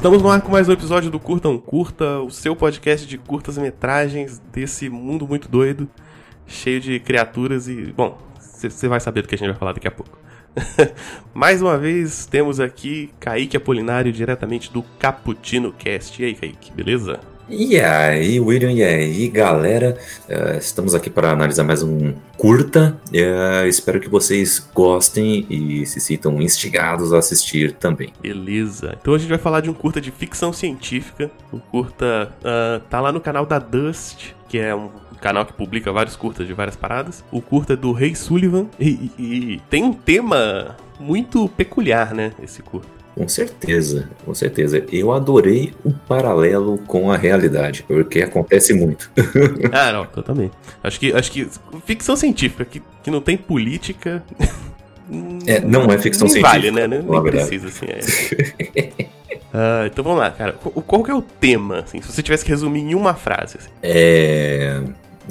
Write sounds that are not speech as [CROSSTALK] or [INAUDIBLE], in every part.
Estamos no ar com mais um episódio do Curta um Curta, o seu podcast de curtas metragens desse mundo muito doido, cheio de criaturas e. Bom, você vai saber do que a gente vai falar daqui a pouco. [LAUGHS] mais uma vez temos aqui Kaique Apolinário diretamente do Caputino Cast. E aí, Kaique, beleza? E aí, William, e aí, galera? Uh, estamos aqui para analisar mais um curta. Uh, espero que vocês gostem e se sintam instigados a assistir também. Beleza. Então a gente vai falar de um curta de ficção científica. O curta uh, tá lá no canal da Dust, que é um canal que publica vários curtas de várias paradas. O curta é do Rei Sullivan e, e, e tem um tema muito peculiar, né? Esse curta. Com certeza, com certeza. Eu adorei o paralelo com a realidade, porque acontece muito. [LAUGHS] ah, não, também. Acho que, acho que ficção científica que, que não tem política. É, não é ficção nem científica. Vale, né? Nem precisa, assim. É. uh, então vamos lá, cara. Qual que é o tema, assim, se você tivesse que resumir em uma frase? Assim? É.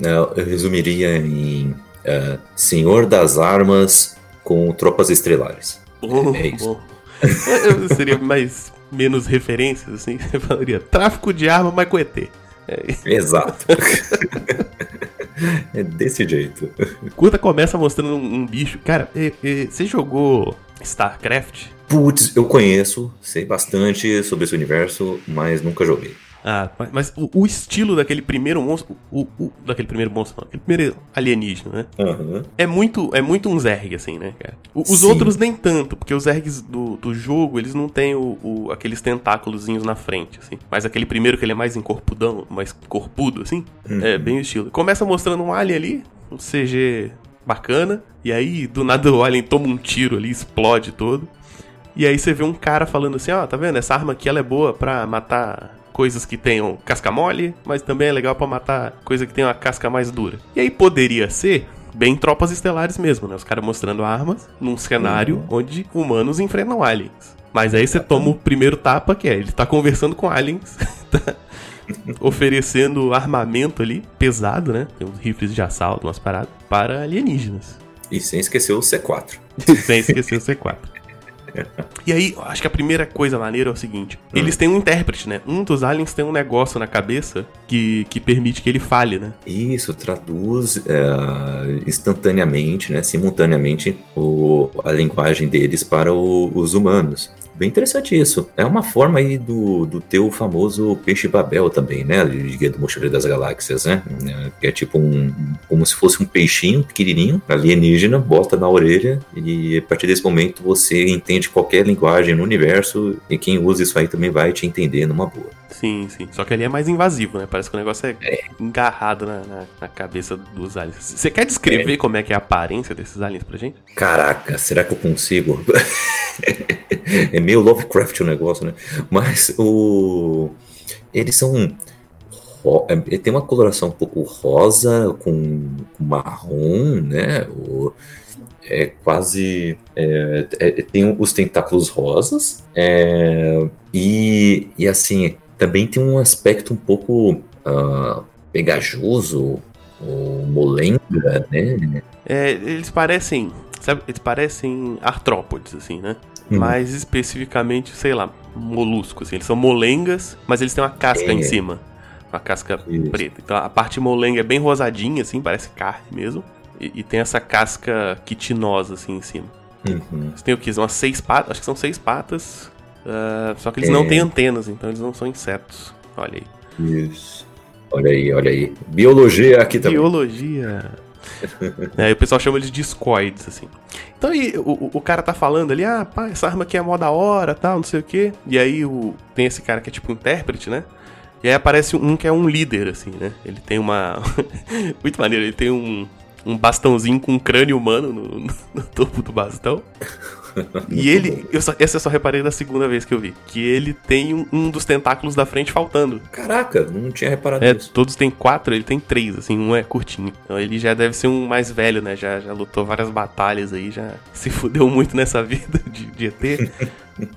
Eu resumiria em uh, Senhor das Armas com Tropas Estrelares. Oh, é isso. Oh. Seria mais menos referências, assim. [LAUGHS] Você falaria tráfico de arma, mas com ET. É Exato. [LAUGHS] é desse jeito. Curta começa mostrando um, um bicho. Cara, e, e, você jogou StarCraft? Putz, eu conheço, sei bastante sobre esse universo, mas nunca joguei. Ah, mas o, o, estilo daquele primeiro monstro. O, o, daquele primeiro monstro, não, aquele primeiro alienígena, né? Uhum. É muito é muito um Zerg, assim, né, cara? os Sim. outros nem tanto, porque os Zergs do, do jogo, eles não têm o, aqueles tentáculozinhos na frente, assim. Mas aquele primeiro que ele é mais encorpudão, mais corpudo, assim, uhum. é bem o estilo. Começa mostrando um alien ali, um CG bacana, e aí do nada o alien toma um tiro ali, explode todo. E aí você vê um cara falando assim, ó, oh, tá vendo? Essa arma aqui ela é boa pra matar coisas que tenham casca mole, mas também é legal para matar coisa que tem uma casca mais dura. E aí poderia ser bem tropas estelares mesmo, né? Os caras mostrando armas num cenário uhum. onde humanos enfrentam aliens. Mas aí você toma o primeiro tapa, que é ele tá conversando com aliens, [LAUGHS] tá oferecendo armamento ali, pesado, né? Tem uns rifles de assalto, umas paradas, para alienígenas. E sem esquecer o C4. sem esquecer o C4. E aí, acho que a primeira coisa maneira é o seguinte: hum. eles têm um intérprete, né? Um dos aliens tem um negócio na cabeça que, que permite que ele fale, né? Isso, traduz é, instantaneamente, né? Simultaneamente o, a linguagem deles para o, os humanos. Bem interessante isso. É uma forma aí do, do teu famoso peixe Babel também, né? De Guia do Mochileiro das Galáxias, né? Que é tipo um. como se fosse um peixinho pequenininho, alienígena, bota na orelha e a partir desse momento você entende qualquer linguagem no universo e quem usa isso aí também vai te entender numa boa. Sim, sim. Só que ali é mais invasivo, né? Parece que o negócio é, é. engarrado na, na, na, cabeça dos aliens. Você quer descrever é. como é que é a aparência desses aliens pra gente? Caraca, será que eu consigo? [LAUGHS] é meio Lovecraft o negócio, né? Mas o. Eles são. É, tem uma coloração um pouco rosa com, marrom, né? O, é quase. É, é, tem os tentáculos rosas. É, e, e assim, também tem um aspecto um pouco uh, pegajoso, ou molenga, né? É, eles parecem. Sabe, eles parecem artrópodes, assim, né? Hum. Mais especificamente, sei lá, moluscos. Assim. Eles são molengas, mas eles têm uma casca é. em cima. Uma casca Isso. preta. Então a parte molenga é bem rosadinha, assim, parece carne mesmo. E, e tem essa casca quitinosa, assim, em cima. Uhum. Eles têm o que? Umas seis patas? Acho que são seis patas. Uh, só que eles é. não têm antenas, então eles não são insetos. Olha aí. Isso. Olha aí, olha aí. Biologia aqui também. Biologia [LAUGHS] é, o pessoal chama eles de discoides, assim. Então aí, o, o cara tá falando ali, ah, pá, essa arma aqui é mó da hora, tal, não sei o quê. E aí o, tem esse cara que é tipo intérprete, né? E aí aparece um que é um líder, assim, né? Ele tem uma. [LAUGHS] Muito maneiro, ele tem um, um bastãozinho com um crânio humano no, no, no topo do bastão. [LAUGHS] e ele, eu só, essa eu só reparei da segunda vez que eu vi, que ele tem um, um, dos tentáculos da frente faltando. Caraca, não tinha reparado é, isso. Todos têm quatro, ele tem três, assim, um é curtinho. Então ele já deve ser um mais velho, né? Já, já lutou várias batalhas aí, já [LAUGHS] se fudeu muito nessa vida de, de ET. [LAUGHS]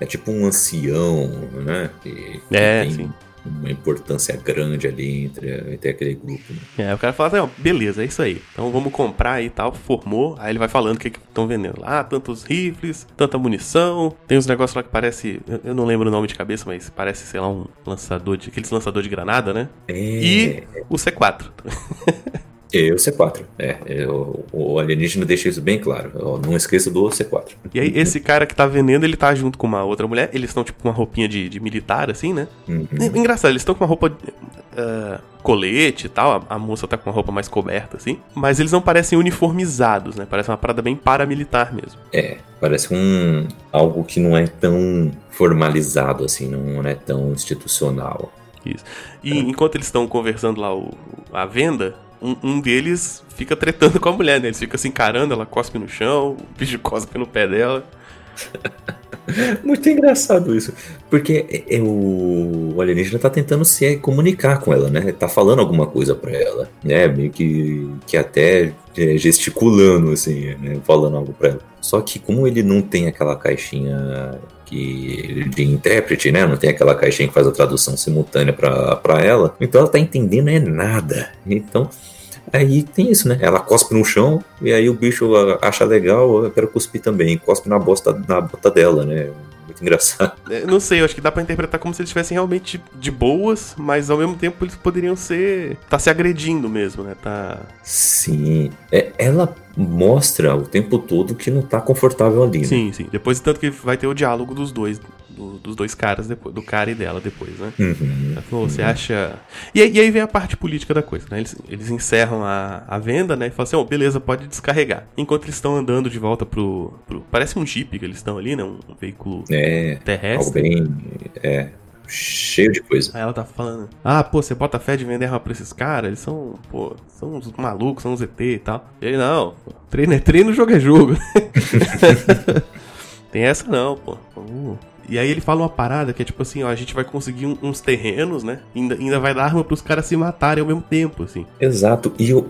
é tipo um ancião, né? Que, que é, tem... sim uma importância grande ali entre, entre aquele grupo. Né? É, o cara fala assim, ó, beleza, é isso aí. Então vamos comprar e tal, formou. Aí ele vai falando o que estão vendendo lá, tantos rifles, tanta munição, tem uns negócios lá que parece, eu não lembro o nome de cabeça, mas parece, sei lá, um lançador de, aqueles lançador de granada, né? É... E o C4. [LAUGHS] E o C4. É, eu, o alienígena deixa isso bem claro. Eu não esqueça do C4. E aí, esse cara que tá vendendo, ele tá junto com uma outra mulher. Eles estão, tipo, com uma roupinha de, de militar, assim, né? Uhum. É, engraçado, eles estão com uma roupa. Uh, colete e tal. A, a, moça tá com uma roupa mais coberta, assim. Mas eles não parecem uniformizados, né? Parece uma parada bem paramilitar mesmo. É, parece um. algo que não é tão formalizado, assim, não é tão institucional. Isso. E enquanto eles estão conversando lá o, a venda, um, um, deles fica tretando com a mulher, né? Eles ficam se encarando, ela cospe no chão, o bicho cospe no pé dela. [LAUGHS] Muito engraçado isso. Porque é, é, o, alienígena tá tentando se comunicar com ela, né? Tá falando alguma coisa para ela, né? Meio que, que até gesticulando, assim, né? Falando algo pra ela. Só que como ele não tem aquela caixinha que, de intérprete, né? Não tem aquela caixinha que faz a tradução simultânea para ela. Então ela tá entendendo é nada. Então Aí tem isso, né? Ela cospe no chão e aí o bicho acha legal, eu quero cuspir também. Cospe na bosta na bota dela, né? Muito engraçado. É, não sei, eu acho que dá para interpretar como se eles estivessem realmente de boas, mas ao mesmo tempo eles poderiam ser. tá se agredindo mesmo, né? Tá. Sim. É, ela mostra o tempo todo que não tá confortável ali. Né? Sim, sim. Depois tanto que vai ter o diálogo dos dois do, dos dois caras depois, do cara e dela depois, né? Uhum, falou, você uhum. acha. E, e, aí vem a parte política da coisa, né? Eles, eles encerram a, a venda, né? E falam assim, oh, beleza, pode descarregar. Enquanto eles estão andando de volta pro, pro. Parece um jeep que eles estão ali, né? Um, um veículo é, terrestre. Algo bem. É, cheio de coisa. Aí ela tá falando, ah, pô, você bota fé de vender arma pra esses caras? Eles são, pô, são uns malucos, são uns ET e tal. E ele, não, treino é treino, jogo é jogo. [LAUGHS] Tem essa não, pô. Uh, e aí ele fala uma parada que é tipo assim, ó, a gente vai conseguir um, uns terrenos, né? Ainda, ainda vai dar arma pros caras se matarem ao mesmo tempo, assim. Exato. E eu,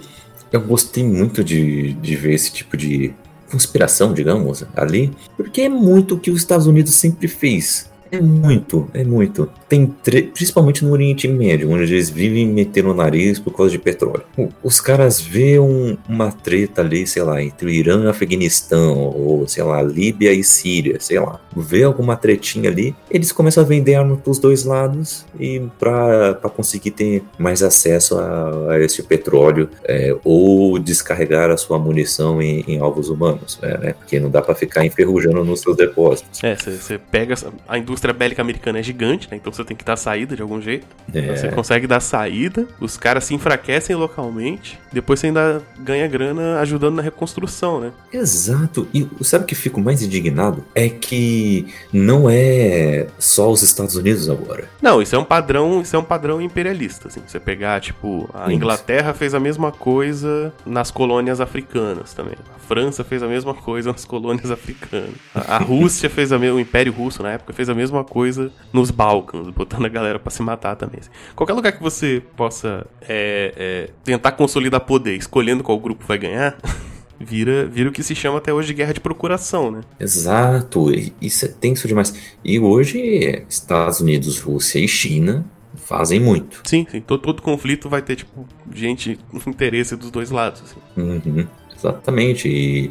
eu gostei muito de, de ver esse tipo de conspiração, digamos, ali, porque é muito o que os Estados Unidos sempre fez. É muito, é muito. Tem principalmente no Oriente Médio, onde eles vivem metendo o nariz por causa de petróleo. Os caras vê um, uma treta ali, sei lá, entre Irã e Afeganistão, ou sei lá, Líbia e Síria, sei lá. Vê alguma tretinha ali, eles começam a vender arma pros dois lados e para conseguir ter mais acesso a, a esse petróleo é, ou descarregar a sua munição em, em alvos humanos, é, né? Porque não dá para ficar enferrujando nos seus depósitos. É, você pega a indústria indústria bélica americana é gigante, né? Então você tem que dar saída de algum jeito. É. Você consegue dar saída, os caras se enfraquecem localmente, depois você ainda ganha grana ajudando na reconstrução, né? Exato. E sabe o que fico mais indignado? É que não é só os Estados Unidos agora. Não, isso é um padrão, isso é um padrão imperialista, assim. Você pegar, tipo, a Inglaterra fez a mesma coisa nas colônias africanas também. A França fez a mesma coisa nas [LAUGHS] colônias africanas. A, a Rússia fez a mesma, o Império Russo na época fez a mesma mesma coisa nos Balcãs, botando a galera para se matar também. Assim. Qualquer lugar que você possa é, é, tentar consolidar poder, escolhendo qual grupo vai ganhar. [LAUGHS] vira, vira o que se chama até hoje de guerra de procuração, né? Exato, isso é tenso demais. E hoje, Estados Unidos, Rússia e China fazem muito. Sim, sim. Todo, todo conflito vai ter, tipo, gente com interesse dos dois lados. Assim. Uhum, exatamente. E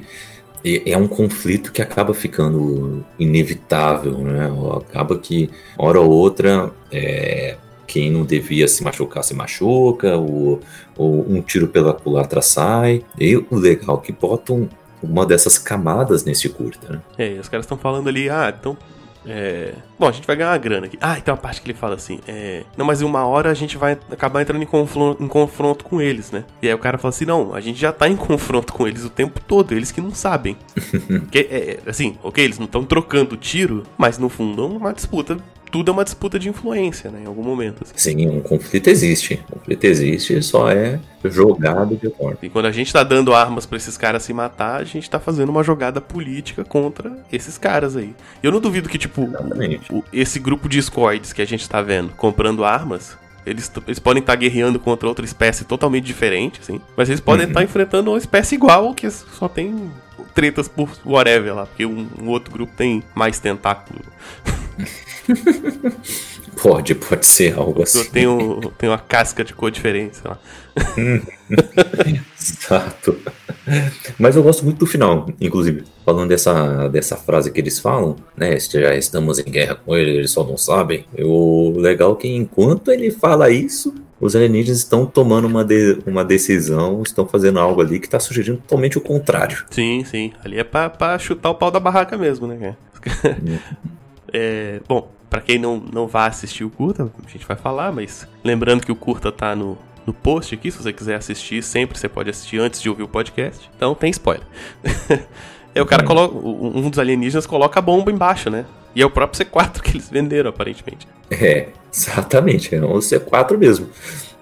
é um conflito que acaba ficando inevitável, né? Acaba que, hora ou outra, é, quem não devia se machucar se machuca, ou, ou um tiro pela culatra sai. E o legal é que botam uma dessas camadas nesse curta, né? É, os caras estão falando ali, ah, então é... Bom, a gente vai ganhar uma grana aqui. Ah, e tem uma parte que ele fala assim: é... Não, mas em uma hora a gente vai acabar entrando em confronto, em confronto com eles, né? E aí o cara fala assim: Não, a gente já tá em confronto com eles o tempo todo, eles que não sabem. [LAUGHS] que, é, é, assim, ok, eles não estão trocando tiro, mas no fundo é uma disputa tudo é uma disputa de influência, né? Em algum momento. Assim. Sim, um conflito existe. Um conflito existe, só é jogado de forma. E quando a gente tá dando armas para esses caras se matar, a gente tá fazendo uma jogada política contra esses caras aí. Eu não duvido que, tipo, o, esse grupo de squads que a gente tá vendo comprando armas, eles, eles podem estar tá guerreando contra outra espécie totalmente diferente, assim. Mas eles podem estar uhum. tá enfrentando uma espécie igual, que só tem tretas por whatever lá. Porque um, um outro grupo tem mais tentáculo. [LAUGHS] [LAUGHS] Pode, pode ser algo assim. Eu tenho, tenho uma casca de cor diferente, sei lá. [LAUGHS] Exato. Mas eu gosto muito do final, inclusive. Falando dessa, dessa frase que eles falam, né? Já estamos em guerra com eles, eles só não sabem. O legal é que enquanto ele fala isso, os alienígenas estão tomando uma, de, uma decisão, estão fazendo algo ali que está sugerindo totalmente o contrário. Sim, sim. Ali é pra chutar o pau da barraca mesmo, né? É, bom, para quem não, não vai assistir o curta, a gente vai falar, mas lembrando que o curta tá no, no post aqui, se você quiser assistir, sempre você pode assistir antes de ouvir o podcast. Então tem spoiler. [LAUGHS] é o cara coloca. Um dos alienígenas coloca a bomba embaixo, né? E é o próprio C4 que eles venderam, aparentemente. É, exatamente, é o C4 mesmo.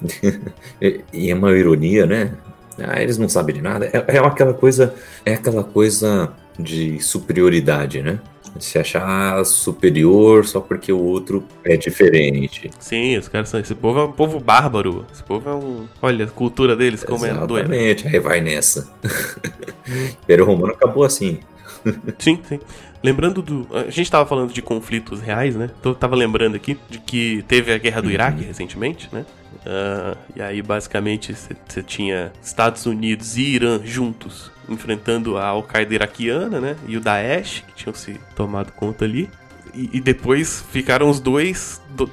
[LAUGHS] e é uma ironia, né? Ah, eles não sabem de nada. É, é aquela coisa. É aquela coisa de superioridade, né? Se achar superior só porque o outro é diferente. Sim, os caras são. Esse povo é um povo bárbaro. Esse povo é um. Olha, a cultura deles como Exatamente. é doida. Exatamente, aí vai nessa. [LAUGHS] Império Romano acabou assim. sim, sim. Lembrando do. A gente tava falando de conflitos reais, né? Então eu tava lembrando aqui de que teve a guerra do uhum. Iraque recentemente, né? Uh, e aí, basicamente, você tinha Estados Unidos e Irã juntos enfrentando a Al-Qaeda iraquiana, né? E o Daesh, que tinham se tomado conta ali. E, e depois ficaram os dois, do,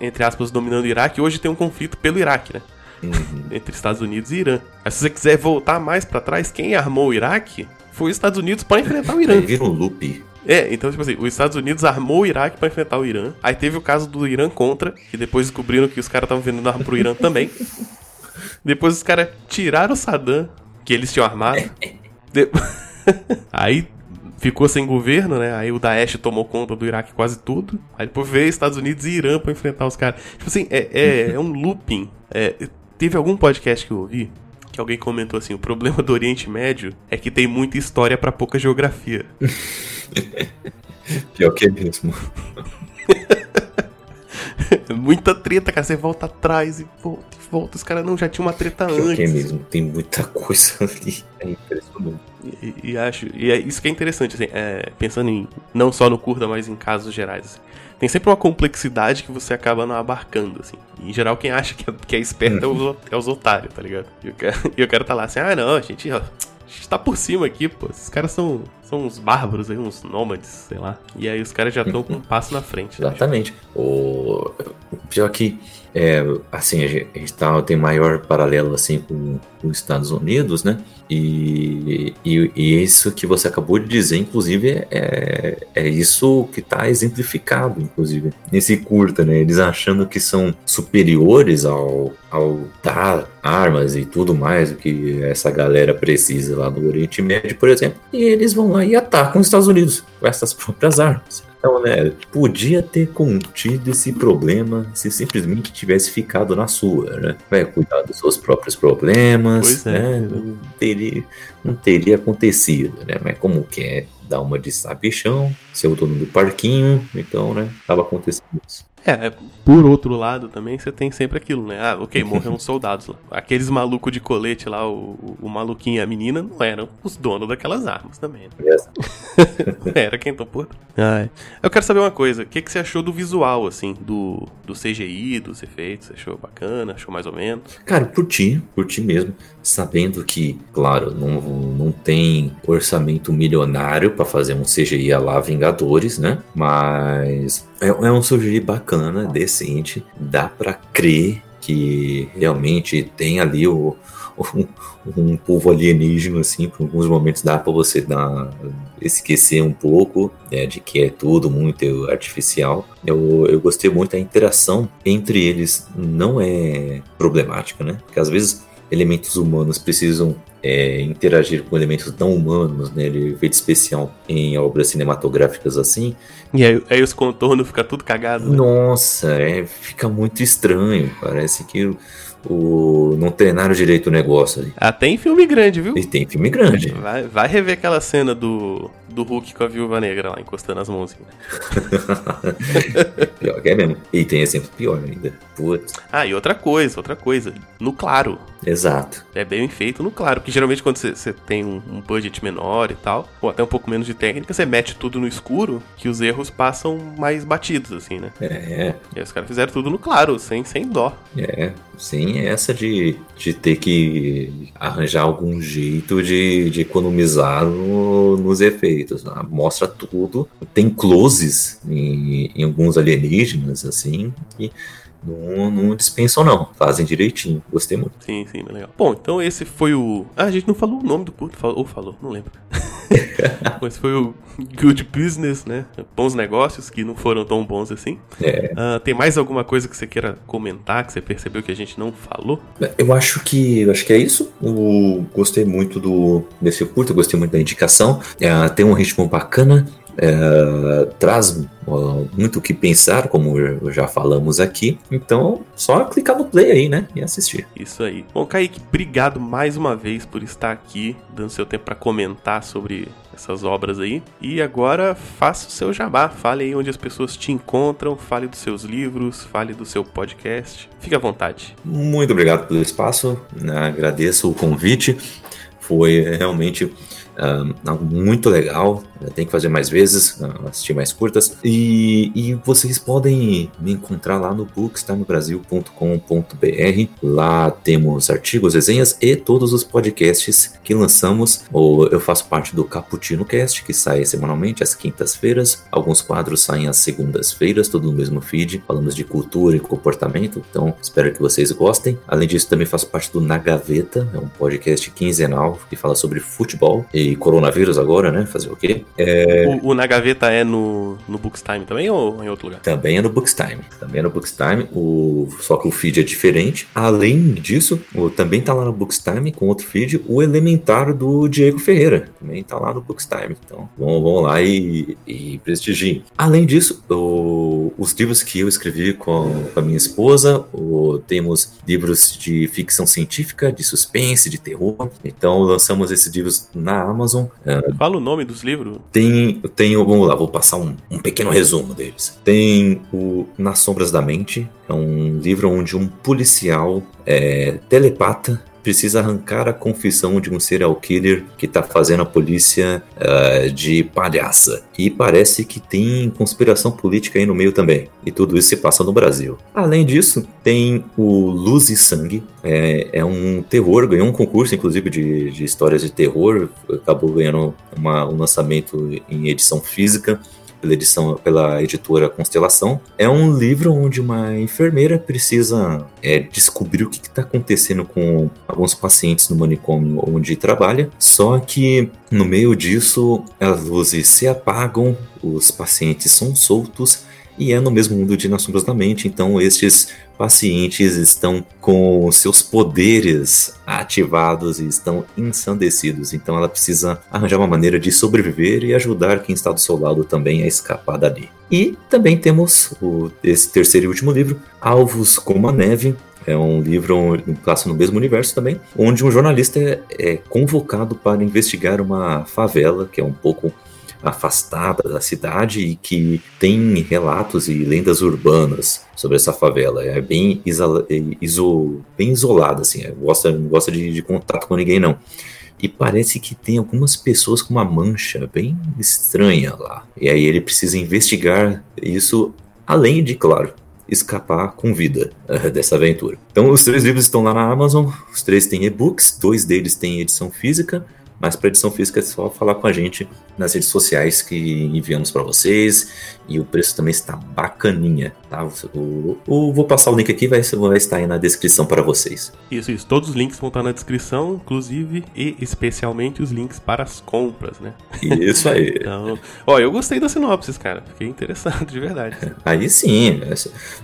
entre aspas, dominando o Iraque. Hoje tem um conflito pelo Iraque, né? Uhum. Entre Estados Unidos e Irã. Mas se você quiser voltar mais para trás, quem armou o Iraque foi os Estados Unidos para enfrentar o Irã. Aí vira um loop. É, então, tipo assim, os Estados Unidos armou o Iraque para enfrentar o Irã. Aí teve o caso do Irã contra, que depois descobriram que os caras estavam vendendo arma pro Irã também. [LAUGHS] depois os caras tiraram o Saddam, que eles tinham armado. [LAUGHS] De... [LAUGHS] aí ficou sem governo, né? Aí o Daesh tomou conta do Iraque quase tudo. Aí depois veio Estados Unidos e Irã pra enfrentar os caras. Tipo assim, é, é, [LAUGHS] é um looping. É, teve algum podcast que eu ouvi que alguém comentou assim: o problema do Oriente Médio é que tem muita história para pouca geografia. Pior que é mesmo. muita treta, cara. Você volta atrás e volta volta. Os caras não já tinham uma treta Pior antes. Que é mesmo, tem muita coisa [LAUGHS] ali. É impressionante. E, e, acho, e é isso que é interessante, assim, é, pensando em não só no curta, mas em casos gerais. Assim. Tem sempre uma complexidade que você acaba não abarcando, assim. E, em geral, quem acha que é, que é esperto é, os, é os otários, tá ligado? E eu quero, eu quero tá lá assim, ah, não, a gente, ó, a gente tá por cima aqui, pô. Esses caras são, são uns bárbaros aí, uns nômades, sei lá. E aí os caras já estão com um [LAUGHS] passo na frente. Né? Exatamente. O pior que é, assim, a gente tá, tem maior paralelo assim com, com os Estados Unidos, né? E, e, e, isso que você acabou de dizer, inclusive, é, é isso que está exemplificado, inclusive, nesse curta, né? Eles achando que são superiores ao, ao dar armas e tudo mais o que essa galera precisa lá no Oriente Médio, por exemplo, e eles vão lá e atacam os Estados Unidos com essas próprias armas. Então, né, podia ter contido esse problema se simplesmente tivesse ficado na sua, né? Vai cuidar dos seus próprios problemas, é. né? Não teria, não teria acontecido, né? Mas como que é dar uma de sabichão, ser o dono do parquinho, então, né, acaba acontecendo isso. É, por outro lado também você tem sempre aquilo, né? Ah, ok, morreram uns soldados lá. Aqueles malucos de colete lá, o, o maluquinho e a menina, não eram os donos daquelas armas também. Né? [LAUGHS] Era quem topou. Ai. Eu quero saber uma coisa, o que, que você achou do visual, assim, do, do CGI, dos efeitos? Você achou bacana? Achou mais ou menos? Cara, curti, curti mesmo. Sabendo que, claro, não, não tem orçamento milionário para fazer um CGI lá Vingadores, né? Mas é, é um CGI bacana, decente, dá para crer que realmente tem ali o, [LAUGHS] um, um povo alienígena, assim, por alguns momentos dá para você dar, esquecer um pouco né, de que é tudo muito artificial. Eu, eu gostei muito da interação entre eles, não é problemática, né? Porque às vezes elementos humanos precisam é, interagir com elementos não humanos, né? Ele efeito especial em obras cinematográficas assim. E aí, aí os contornos ficam tudo cagado. Né? Nossa, é, fica muito estranho. Parece que o, não treinaram direito o negócio ali. Até em filme grande, viu? E tem filme grande. Vai, vai rever aquela cena do, do Hulk com a Viúva Negra lá, encostando as mãozinhas. [LAUGHS] pior que é mesmo. E tem exemplo pior ainda. Putz. Ah, e outra coisa, outra coisa. No claro. Exato. É bem feito no claro. Porque geralmente quando você tem um, um, budget menor e tal, ou até um pouco menos de técnica, você mete tudo no escuro, que os erros passam mais batidos, assim, né? É. E aí os caras fizeram tudo no claro, sem, sem dó. É. Sim, essa de, de ter que arranjar algum jeito de, de economizar no, nos efeitos. Né? Mostra tudo. Tem closes em, em alguns alienígenas, assim, e não, não dispensam, não. Fazem direitinho. Gostei muito. Sim, sim, legal. Bom, então esse foi o. Ah, a gente não falou o nome do curto, ou falou, não lembro. [LAUGHS] Mas foi o Good Business, né? Bons negócios que não foram tão bons assim. É. Uh, tem mais alguma coisa que você queira comentar, que você percebeu que a gente não falou? Eu acho que eu acho que é isso. Eu gostei muito do desse curto, gostei muito da indicação. É, tem um ritmo bacana é, traz muito o que pensar, como já falamos aqui. Então, só clicar no play aí, né? E assistir. Isso aí. Bom, Kaique, obrigado mais uma vez por estar aqui, dando seu tempo para comentar sobre essas obras aí. E agora faça o seu jabá. Fale aí onde as pessoas te encontram, fale dos seus livros, fale do seu podcast. Fique à vontade. Muito obrigado pelo espaço. Agradeço o convite. Foi realmente Uh, algo muito legal, tem que fazer mais vezes, uh, assistir mais curtas. E, e, vocês podem me encontrar lá no bookstimebrasil.com.br. Lá temos artigos, resenhas e todos os podcasts que lançamos. Ou eu faço parte do Cappuccino Cast, que sai semanalmente às quintas-feiras. Alguns quadros saem às segundas-feiras, tudo no mesmo feed. Falamos de cultura e comportamento, então espero que vocês gostem. Além disso, também faço parte do Na Gaveta, é um podcast quinzenal que fala sobre futebol. E coronavírus agora, né? Fazer o quê? É... O, o, Na Gaveta é no, no Bookstime também ou em outro lugar? Também é no Bookstime. Também é no Bookstime, o... só que o feed é diferente. Além disso, o... também tá lá no Bookstime com outro feed, o Elementar do Diego Ferreira. Também tá lá no Bookstime. Então, vamos, vamos lá e, e prestigiem. Além disso, o... os livros que eu escrevi com, com a minha esposa, temos livros de ficção científica, de suspense, de terror. Então, lançamos esses livros na Amazon Amazon. É, Fala o nome dos livros. Tem, tem, vamos lá, vou passar um, um pequeno resumo deles. Tem o Nas Sombras da Mente, é um livro onde um policial é, telepata precisa arrancar a confissão de um serial killer que está fazendo a polícia uh, de palhaça. E parece que tem conspiração política aí no meio também. E tudo isso se passa no Brasil. Além disso, tem o Luz e Sangue. É, é um terror, ganhou um concurso, inclusive, de, de histórias de terror. Acabou ganhando uma, um lançamento em edição física pela edição pela editora Constelação. É um livro onde uma enfermeira precisa é, descobrir o que está acontecendo com alguns pacientes no manicômio onde trabalha. Só que no meio disso as luzes se apagam, os pacientes são soltos e é no mesmo mundo de Nas Sombras da Mente, então estes pacientes estão com seus poderes ativados e estão ensandecidos, então ela precisa arranjar uma maneira de sobreviver e ajudar quem está do seu lado também a escapar dali. E também temos o, esse terceiro e último livro, Alvos como a Neve, é um livro, clássico no mesmo universo também, onde um jornalista é, é convocado para investigar uma favela, que é um pouco afastada da cidade e que tem relatos e lendas urbanas sobre essa favela. É bem, isola, iso, bem isolada, assim, é, gosta, não gosta de, de contato com ninguém, não. E parece que tem algumas pessoas com uma mancha bem estranha lá. E aí ele precisa investigar isso, além de, claro, escapar com vida uh, dessa aventura. Então, os três livros estão lá na Amazon. Os três têm e-books, dois deles têm edição física. Mas para edição física é só falar com a gente nas redes sociais que enviamos para vocês. E o preço também está bacaninha, tá? O, o, vou passar o link aqui, vai, vai estar aí na descrição para vocês. Isso, isso. Todos os links vão estar na descrição, inclusive e especialmente os links para as compras, né? Isso aí. [LAUGHS] então, ó, eu gostei da sinopse, cara. Fiquei interessado, de verdade. [LAUGHS] Aí sim.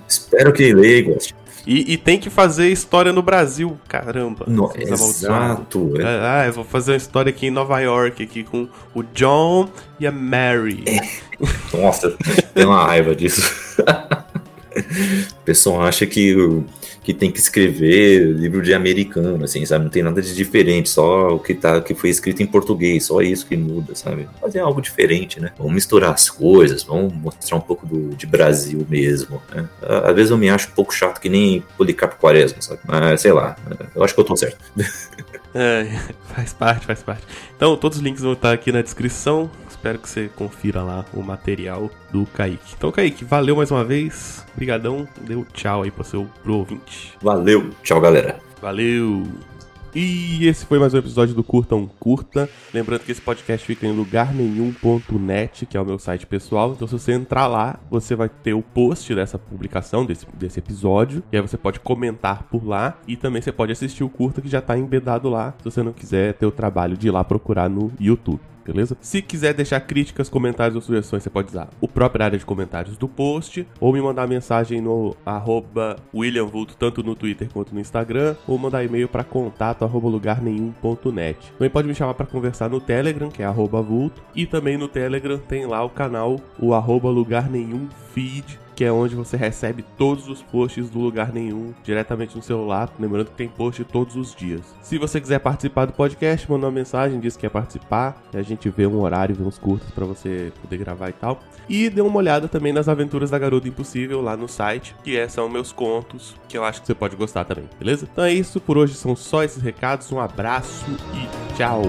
Espero que leia e goste. E, e, tem que fazer história no Brasil, caramba. No, exato. É. Ah, eu vou fazer uma história aqui em Nova York, aqui com o John e a Mary. É. Nossa, tem uma raiva disso. [LAUGHS] o pessoal acha que, que tem que escrever livro de americano, assim, sabe? Não tem nada de diferente, só o que, tá, que foi escrito em português, só isso que muda, sabe? Fazer algo diferente, né? Vamos misturar as coisas, vamos mostrar um pouco do, de Brasil mesmo, né? Às vezes eu me acho um pouco chato que nem Policarpo Quaresma, sabe? Mas sei lá, eu acho que eu tô certo. [LAUGHS] É, faz parte, faz parte. Então, todos os links vão estar aqui na descrição. Espero que você confira lá o material do Kaique. Então, Kaique, valeu mais uma vez. Obrigadão. Deu tchau aí pro seu pro ouvinte. Valeu. Tchau, galera. Valeu. E esse foi mais um episódio do Curtão Curta. Lembrando que esse podcast fica em lugarnenhum.net, que é o meu site pessoal. Então, se você entrar lá, você vai ter o post dessa publicação, desse, desse episódio. E aí você pode comentar por lá. E também você pode assistir o curta que já está embedado lá, se você não quiser ter o trabalho de ir lá procurar no YouTube beleza? Se quiser deixar críticas, comentários ou sugestões, você pode usar o próprio área de comentários do post, ou me mandar mensagem no arroba William Vulto, tanto no Twitter quanto no Instagram, ou mandar e-mail para contato arroba lugarnenhum.net. Também pode me chamar para conversar no Telegram, que é arroba Vulto, e também no Telegram tem lá o canal, o arroba lugar nenhum feed, que é onde você recebe todos os posts do lugar nenhum diretamente no celular. Lembrando que tem post todos os dias. Se você quiser participar do podcast, manda uma mensagem, diz que quer participar. A gente vê um horário, vê uns curtos para você poder gravar e tal. E dê uma olhada também nas aventuras da Garota Impossível lá no site, que é, são meus contos, que eu acho que você pode gostar também, beleza? Então é isso, por hoje são só esses recados. Um abraço e tchau!